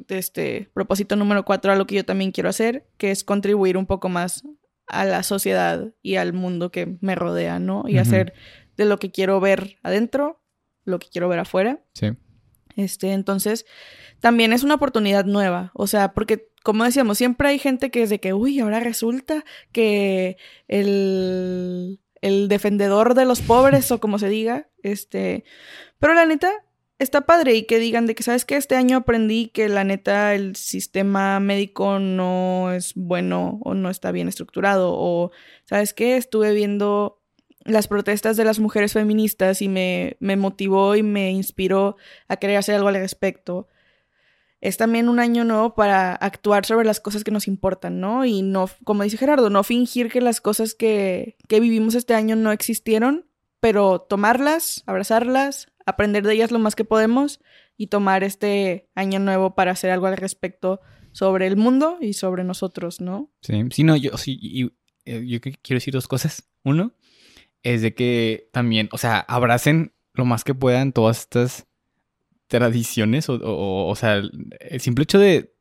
este propósito número cuatro, algo que yo también quiero hacer, que es contribuir un poco más a la sociedad y al mundo que me rodea, ¿no? Y hacer de lo que quiero ver adentro, lo que quiero ver afuera. Sí. Este, entonces, también es una oportunidad nueva, o sea, porque como decíamos, siempre hay gente que es de que, uy, ahora resulta que el el defendedor de los pobres o como se diga, este, pero la neta está padre y que digan de que sabes que este año aprendí que la neta el sistema médico no es bueno o no está bien estructurado o sabes que estuve viendo las protestas de las mujeres feministas y me, me motivó y me inspiró a querer hacer algo al respecto. Es también un año nuevo para actuar sobre las cosas que nos importan, ¿no? Y no, como dice Gerardo, no fingir que las cosas que, que vivimos este año no existieron, pero tomarlas, abrazarlas, aprender de ellas lo más que podemos y tomar este año nuevo para hacer algo al respecto sobre el mundo y sobre nosotros, ¿no? Sí, sí, no, yo sí, y, eh, yo quiero decir dos cosas. Uno es de que también, o sea, abracen lo más que puedan todas estas tradiciones o, o, sea, el simple hecho de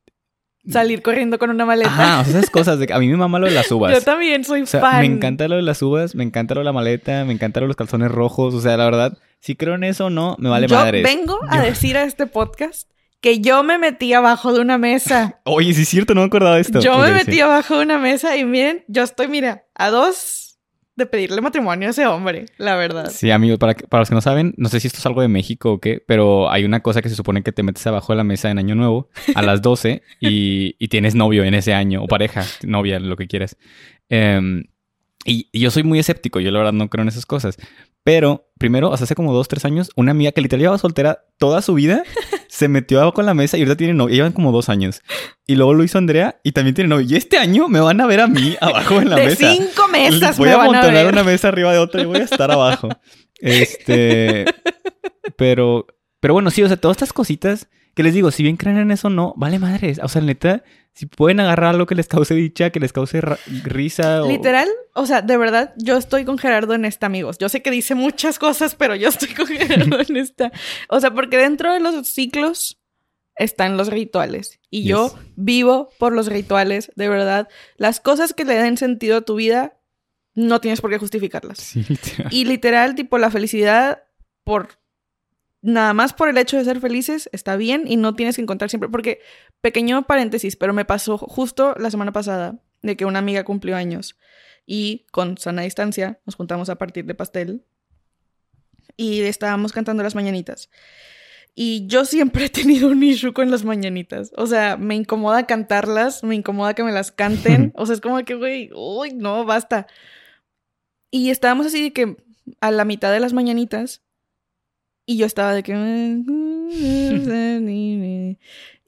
salir corriendo con una maleta. Ah, o sea, esas cosas. De, a mí me mama lo de las uvas. Yo también soy O sea, fan. me encanta lo de las uvas, me encanta lo de la maleta, me encanta lo de los calzones rojos. O sea, la verdad, si creo en eso o no, me vale Yo madres. vengo a decir a este podcast que yo me metí abajo de una mesa. Oye, sí es cierto, no me acordaba de esto. Yo me metí sí. abajo de una mesa y miren, yo estoy, mira, a dos de pedirle matrimonio a ese hombre, la verdad. Sí, amigos, para, para los que no saben, no sé si esto es algo de México o qué, pero hay una cosa que se supone que te metes abajo de la mesa en Año Nuevo a las 12 y, y tienes novio en ese año, o pareja, novia, lo que quieras. Em, y, y yo soy muy escéptico, yo la verdad no creo en esas cosas. Pero primero, o sea, hace como dos, tres años, una amiga que literal llevaba soltera toda su vida se metió abajo en la mesa y ahorita tiene novio. Llevan como dos años. Y luego lo hizo Andrea y también tiene novio. Y este año me van a ver a mí abajo en la de mesa. cinco mesas Voy me a van a ver. una mesa arriba de otra y voy a estar abajo. Este. Pero. Pero bueno, sí, o sea, todas estas cositas que les digo, si bien creen en eso, no, vale madres. O sea, neta, si pueden agarrar algo que les cause dicha, que les cause risa o. Literal, o sea, de verdad, yo estoy con Gerardo en esta, amigos. Yo sé que dice muchas cosas, pero yo estoy con Gerardo en esta. O sea, porque dentro de los ciclos están los rituales. Y yo vivo por los rituales, de verdad. Las cosas que le den sentido a tu vida, no tienes por qué justificarlas. Sí, literal. Y literal, tipo, la felicidad por... Nada más por el hecho de ser felices está bien y no tienes que encontrar siempre. Porque, pequeño paréntesis, pero me pasó justo la semana pasada de que una amiga cumplió años y con sana distancia nos juntamos a partir de pastel y estábamos cantando las mañanitas. Y yo siempre he tenido un issue con las mañanitas. O sea, me incomoda cantarlas, me incomoda que me las canten. O sea, es como que, güey, uy, no, basta. Y estábamos así de que a la mitad de las mañanitas y yo estaba de que...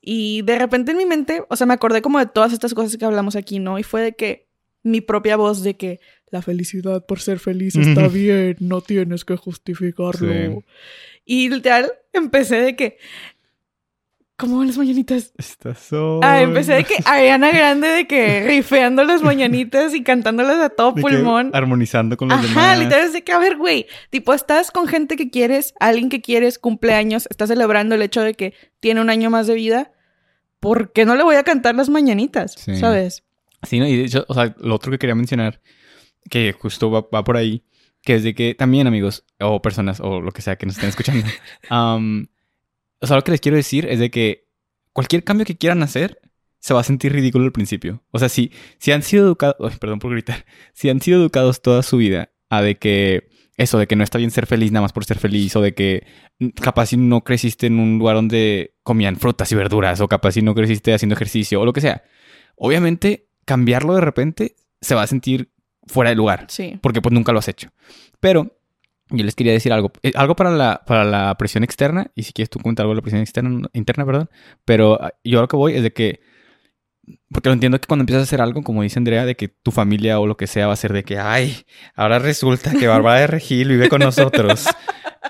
Y de repente en mi mente, o sea, me acordé como de todas estas cosas que hablamos aquí, ¿no? Y fue de que mi propia voz de que la felicidad por ser feliz está bien, no tienes que justificarlo. Sí. Y literal empecé de que... ¿Cómo van las mañanitas? Estás solo. Ah, empecé de que Ariana Grande de que rifeando las mañanitas y cantándolas a todo De que pulmón. Armonizando con los Ajá, demás. literal es de que, a ver, güey, tipo, estás con gente que quieres, alguien que quieres, cumpleaños, estás celebrando el hecho de que tiene un año más de vida, ¿por qué no le voy a cantar las mañanitas? Sí. ¿Sabes? Sí, ¿no? y de hecho, o sea, lo otro que quería mencionar, que justo va, va por ahí, que es de que también, amigos, o personas, o lo que sea que nos estén escuchando, am, o sea, lo que les quiero decir es de que cualquier cambio que quieran hacer se va a sentir ridículo al principio. O sea, si, si han sido educados, perdón por gritar, si han sido educados toda su vida a de que eso, de que no está bien ser feliz nada más por ser feliz, o de que capaz si no creciste en un lugar donde comían frutas y verduras, o capaz si no creciste haciendo ejercicio, o lo que sea. Obviamente, cambiarlo de repente se va a sentir fuera de lugar, Sí. porque pues nunca lo has hecho. Pero yo les quería decir algo, eh, algo para la, para la presión externa, y si quieres tú comentar algo de la presión externa, interna, perdón, pero ah, yo lo que voy es de que, porque lo entiendo que cuando empiezas a hacer algo, como dice Andrea, de que tu familia o lo que sea va a ser de que, ay, ahora resulta que Bárbara de Regil vive con nosotros.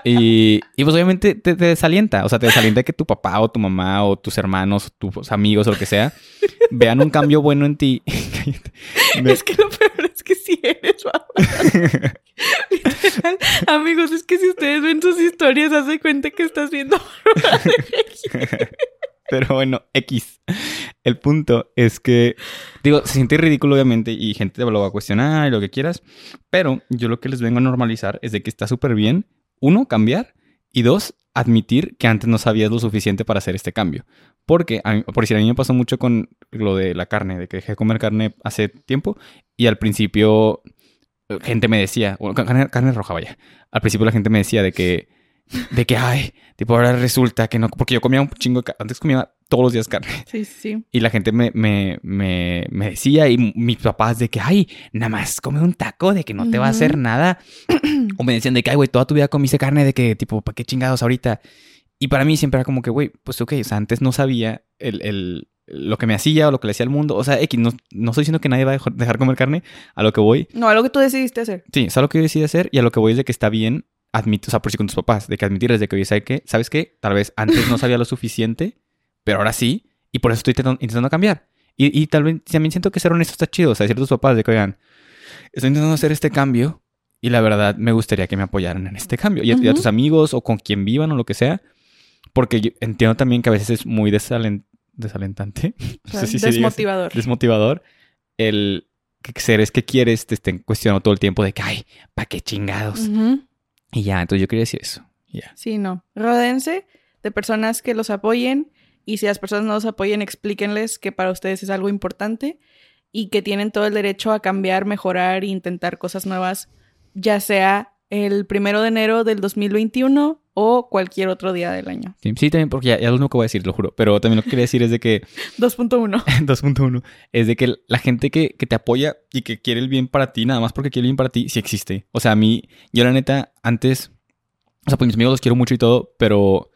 Y, y pues obviamente te, te desalienta, o sea, te desalienta que tu papá o tu mamá o tus hermanos, tus amigos o lo que sea, vean un cambio bueno en ti. Es que lo peor es que sí eres. Literal. Amigos, es que si ustedes ven tus historias, haz cuenta que estás viendo Pero bueno, X. El punto es que, digo, se siente ridículo obviamente y gente te lo va a cuestionar y lo que quieras, pero yo lo que les vengo a normalizar es de que está súper bien, uno, cambiar y dos, admitir que antes no sabías lo suficiente para hacer este cambio. Porque, a mí- por decir, a mí me pasó mucho con lo de la carne, de que dejé de comer carne hace tiempo y al principio eh, gente me decía, bueno, carne, carne roja, vaya. Al principio la gente me decía de que, de que, ay, tipo ahora resulta que no, porque yo comía un chingo, de ca- antes comía todos los días carne. Sí, sí. Y la gente me, me, me, me decía, y mis papás, de que, ay, nada más come un taco, de que no te va a hacer nada. O me decían de que, ay, güey, toda tu vida comiste carne, de que, tipo, ¿para qué chingados ahorita? Y para mí siempre era como que, güey, pues ok, o sea, antes no sabía el, el- lo que me hacía o lo que le hacía al mundo. O sea, X, no, no estoy diciendo que nadie va a dejar- comer carne, a lo que voy. No, algo que tú decidiste hacer. Sí, es algo que yo decidí hacer y a lo que voy es de que está bien admitir, o sea, por si con tus papás, de que admitirles de que, oye, ¿sabes qué? ¿Sabes qué? Tal vez antes no sabía lo suficiente, pero ahora sí, y por eso estoy intentando, intentando cambiar. Y, y tal vez también siento que ser honesto está chido, o sea, decir a tus papás de que, oigan, estoy intentando hacer este cambio y la verdad me gustaría que me apoyaran en este cambio. Y a, y a Ujú. tus amigos o con quien vivan o lo que sea, porque yo entiendo también que a veces es muy desalen- desalentante. No sé si desmotivador. desmotivador. El que seres que quieres te estén cuestionando todo el tiempo de que, ay, ¿para qué chingados? Y ya, entonces yo quería decir eso. Ya. Sí, no. Rodense de personas que los apoyen y si las personas no los apoyen, explíquenles que para ustedes es algo importante y que tienen todo el derecho a cambiar, mejorar e intentar cosas nuevas, ya sea el primero de enero del 2021 o cualquier otro día del año. Sí, también, porque ya, ya lo único que voy a decir, lo juro. Pero también lo que quería decir es de que... 2.1. 2.1. Es de que la gente que, que, te apoya y que quiere el bien para ti, nada más porque quiere el bien para ti, sí existe. O sea, a mí, yo la neta, antes... O sea, pues mis amigos los quiero mucho y todo, pero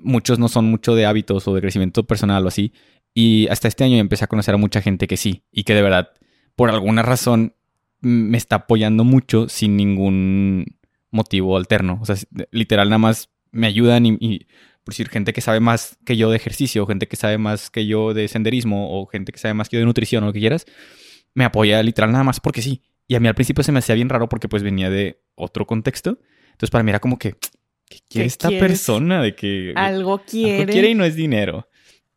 muchos no son mucho de hábitos o de crecimiento personal o así. Y hasta este año empecé a conocer a mucha gente que sí. Y que de verdad, por alguna razón, me está apoyando mucho sin ningún motivo alterno. O sea, literal nada más me ayudan y, por decir, gente que sabe más que yo de ejercicio, gente que sabe más que yo de senderismo o gente que sabe más que yo de nutrición o lo que quieras, me apoya literal nada más porque sí. Y a mí al principio se me hacía bien raro porque pues venía de otro contexto. Entonces para mí era como que, ¿qué quiere esta persona? De que algo quiere. Algo quiere y no es dinero.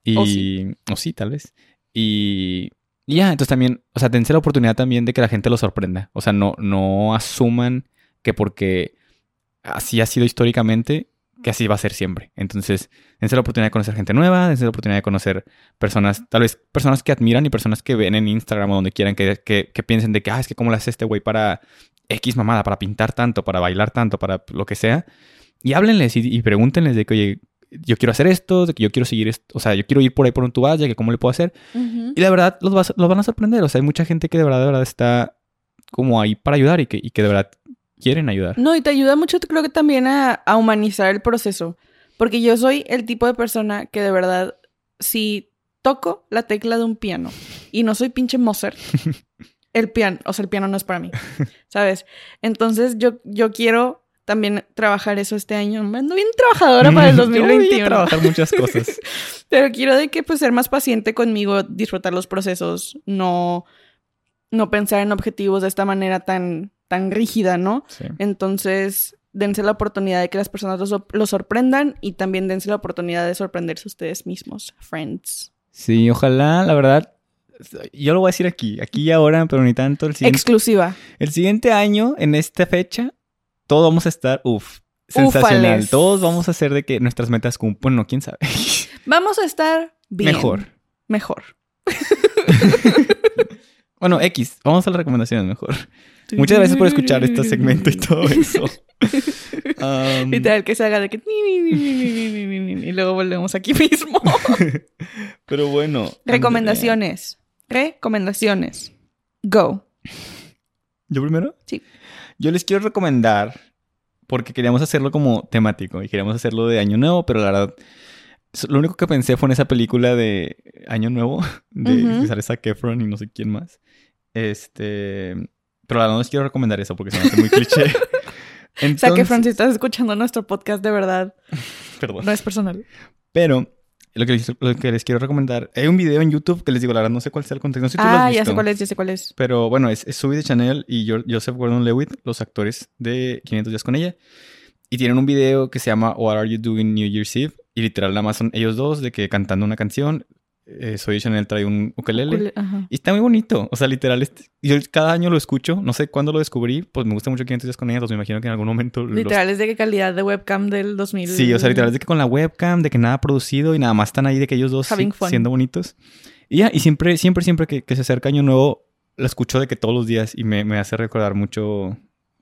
Y, o sí, o sí tal vez. Y, ya, entonces también, o sea, dense la oportunidad también de que la gente lo sorprenda. O sea, no, no asuman que porque así ha sido históricamente, que así va a ser siempre. Entonces, dense la oportunidad de conocer gente nueva, dense la oportunidad de conocer personas, tal vez personas que admiran y personas que ven en Instagram o donde quieran que, que, piensen de que, ah, es que cómo le hace este güey para X mamada, para pintar tanto, para bailar tanto, para lo que sea. Y háblenles y, pregúntenles de que, oye, yo quiero hacer esto, de que yo quiero seguir esto, o sea, yo quiero ir por ahí por un tubo, que cómo le puedo hacer. Y la verdad, los, los, van a sorprender. O sea, hay mucha gente que de verdad, de verdad está como ahí para ayudar y que, y que de verdad quieren ayudar. No, y te ayuda mucho, creo que también a, humanizar el proceso. Porque yo soy el tipo de persona que de verdad, si toco la tecla de un piano y no soy pinche Mozart, el piano, o sea, el piano no es para mí, ¿sabes? Entonces yo, yo quiero también trabajar eso este año. Ando bien trabajadora para el 2021. Yo voy a trabajar muchas cosas. Pero quiero de que pues ser más paciente conmigo, disfrutar los procesos, no no pensar en objetivos de esta manera tan tan rígida, ¿no? Entonces, dense la oportunidad de que las personas los, sorprendan y también dense la oportunidad de sorprenderse ustedes mismos, friends. Sí, ojalá, la verdad, yo lo voy a decir aquí, aquí y ahora, pero ni tanto. El siguiente, Exclusiva. El siguiente año, en esta fecha, todos vamos a estar, uff, sensacional. Todos vamos a hacer de que nuestras metas cumplan, no, quién sabe. Vamos a estar bien. Mejor. Mejor. bueno, X, vamos a las recomendaciones mejor. Muchas gracias por escuchar este segmento y todo eso. um... Literal, que se haga de que... Y luego volvemos aquí mismo. Pero bueno. Recomendaciones. Recomendaciones. Go. ¿Yo primero? Sí. Yo les quiero recomendar, porque queríamos hacerlo como temático y queríamos hacerlo de Año Nuevo, pero la verdad, lo único que pensé fue en esa película de Año Nuevo, de uh -huh. Kefron y no sé quién más. Este pero la verdad no les quiero recomendar eso porque se me hace muy cliché. O sea que, Francis, estás escuchando nuestro podcast de verdad. Perdón. No es personal. Pero lo que, les, lo que les quiero recomendar, hay un video en YouTube que les digo, la verdad no sé cuál sea el contexto. No sé si ah, ya sé cuál es, ya sé cuál es. Pero bueno, es, es de Chanel y Joseph Gordon-Levitt, los actores de 500 días con ella. Y tienen un video que se llama What Are You Doing New Year's Eve? Y literal nada más son ellos dos de que cantando una canción eh, Soy Chanel trae un ukelele. y está muy bonito. O sea, literal, este, yo cada año lo escucho. No sé cuándo lo descubrí. Pues me gusta mucho que días con ella. Pues me imagino que en algún momento... Literal, es de qué calidad de webcam del 2000. Sí, o sea, literal es de que con la webcam, de que nada producido y nada más están ahí de que ellos dos siendo bonitos. Y ya, y siempre, siempre, siempre que, que, se acerca Año Nuevo, la escucho de que todos los días y me, me hace recordar mucho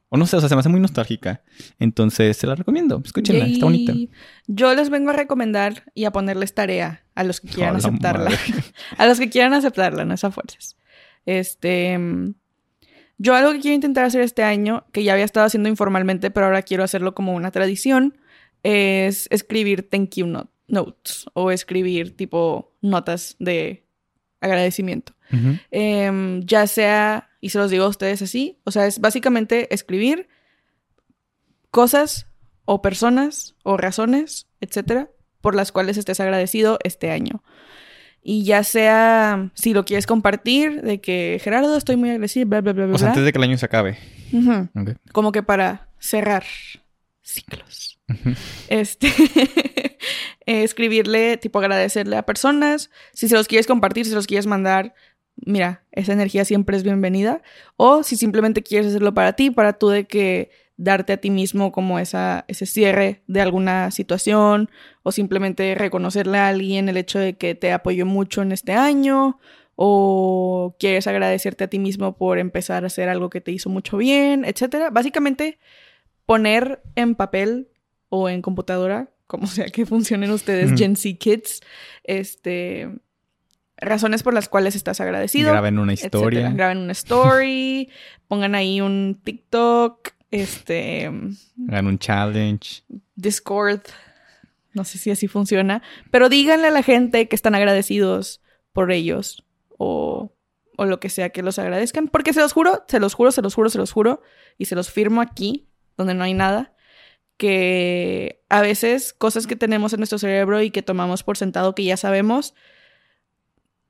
o no sé, o sea, se me hace muy nostálgica. Entonces, se la recomiendo. Escúchenla, está bonita. Yo les vengo a recomendar y a ponerles tarea a los que quieran aceptarla. a los que quieran aceptarla, no es a fuerzas. Este. Yo algo que quiero intentar hacer este año, que ya había estado haciendo informalmente, pero ahora quiero hacerlo como una tradición, es escribir thank you notes o escribir tipo notas de agradecimiento. Em, ya sea, y se los digo a ustedes así, o sea, es básicamente escribir cosas o personas o razones, etcétera, por las cuales estés agradecido este año. Y ya sea, si lo quieres compartir, de que Gerardo, estoy muy agradecido, bla, bla, bla, bla. O sea, antes de que el año se acabe. Como que para cerrar ciclos. Este. Eh, escribirle, tipo agradecerle a personas. Si se los quieres compartir, si se los quieres mandar, mira, esa energía siempre es bienvenida. O si simplemente quieres hacerlo para ti, para tú de que darte a ti mismo como esa, ese cierre de alguna situación o simplemente reconocerle a alguien el hecho de que te apoyó mucho en este año o quieres agradecerte a ti mismo por empezar a hacer algo que te hizo mucho bien, etcétera. Básicamente poner en papel o en computadora, como sea que funcionen ustedes, Gen Z Kids, este razones por las cuales estás agradecido. Graben una historia. Graben una story, pongan ahí un TikTok, este... Hagan un challenge. Discord. No sé si así funciona. Pero díganle a la gente que están agradecidos por ellos. O, o lo que sea que los agradezcan. Porque se los juro, se los juro, se los juro, se los juro. Y se los firmo aquí, donde no hay nada. Que a veces cosas que tenemos en nuestro cerebro y que tomamos por sentado que ya sabemos,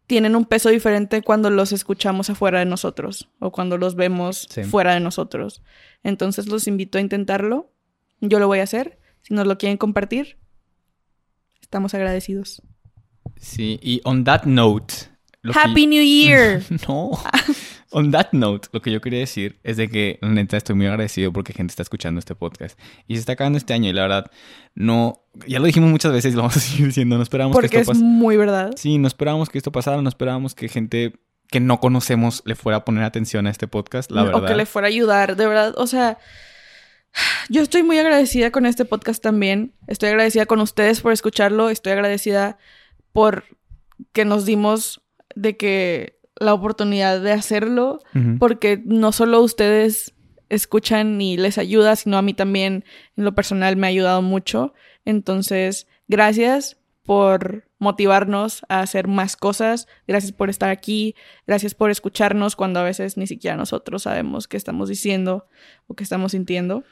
tienen un peso diferente cuando los escuchamos afuera de nosotros o cuando los vemos fuera de nosotros. Entonces los invito a intentarlo. Yo lo voy a hacer. Si nos lo quieren compartir, estamos agradecidos. Sí, y on that note. Happy New Year. no. On that note, lo que yo quería decir es de que, neta, estoy muy agradecido porque gente está escuchando este podcast. Y se está acabando este año y la verdad, no... Ya lo dijimos muchas veces y lo vamos a seguir diciendo. No esperábamos que esto pasara. es muy verdad. Sí, no esperábamos que esto pasara. No esperábamos que gente que no conocemos le fuera a poner atención a este podcast, la verdad. O que le fuera a ayudar, de verdad. O sea... Yo estoy muy agradecida con este podcast también. Estoy agradecida con ustedes por escucharlo. Estoy agradecida por que nos dimos de que la oportunidad de hacerlo, porque no solo ustedes escuchan y les ayuda, sino a mí también en lo personal me ha ayudado mucho. Entonces, gracias por motivarnos a hacer más cosas, gracias por estar aquí, gracias por escucharnos cuando a veces ni siquiera nosotros sabemos qué estamos diciendo o qué estamos sintiendo.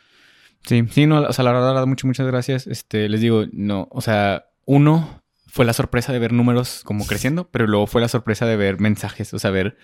Sí, sí, no, o sea, la verdad, muchas, muchas gracias. Este, les digo, no, o sea, uno, fue la sorpresa de ver números como creciendo, pero luego fue la sorpresa de ver mensajes, o sea, ver,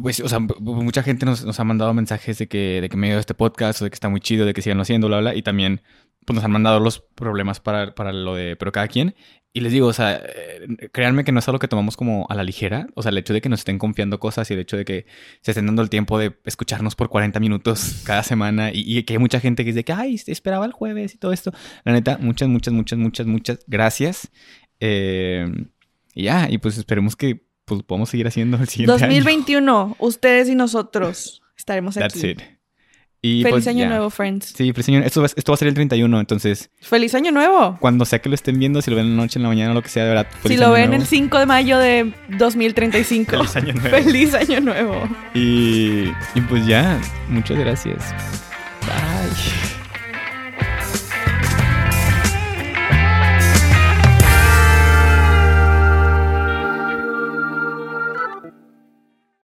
pues, o sea, mucha gente nos, ha mandado mensajes de que, de que me dio este podcast, o de que está muy chido, de que sigan haciendo, bla, bla, y también pues nos han mandado los problemas para, para lo de, pero cada quien. Y les digo, o sea, eh, créanme que no es algo que tomamos como a la ligera. O sea, el hecho de que nos estén confiando cosas y el hecho de que se estén dando el tiempo de escucharnos por 40 minutos cada semana y, que hay mucha gente que dice que, ay, esperaba el jueves y todo esto. La neta, muchas, muchas, muchas, muchas, muchas gracias. Eh, y ya, y pues esperemos que pues, podamos seguir haciendo el siguiente 2021, ustedes y nosotros estaremos aquí. That's it. Feliz pues, año nuevo, friends. Sí, feliz año esto, esto va a ser el 31, entonces. ¡Feliz año nuevo! Cuando sea que lo estén viendo, si lo ven en la noche, en la mañana, lo que sea, de verdad. si lo ven el 5 de mayo de 2035. feliz año nuevo. Feliz año nuevo. Y, y pues ya, muchas gracias. Bye.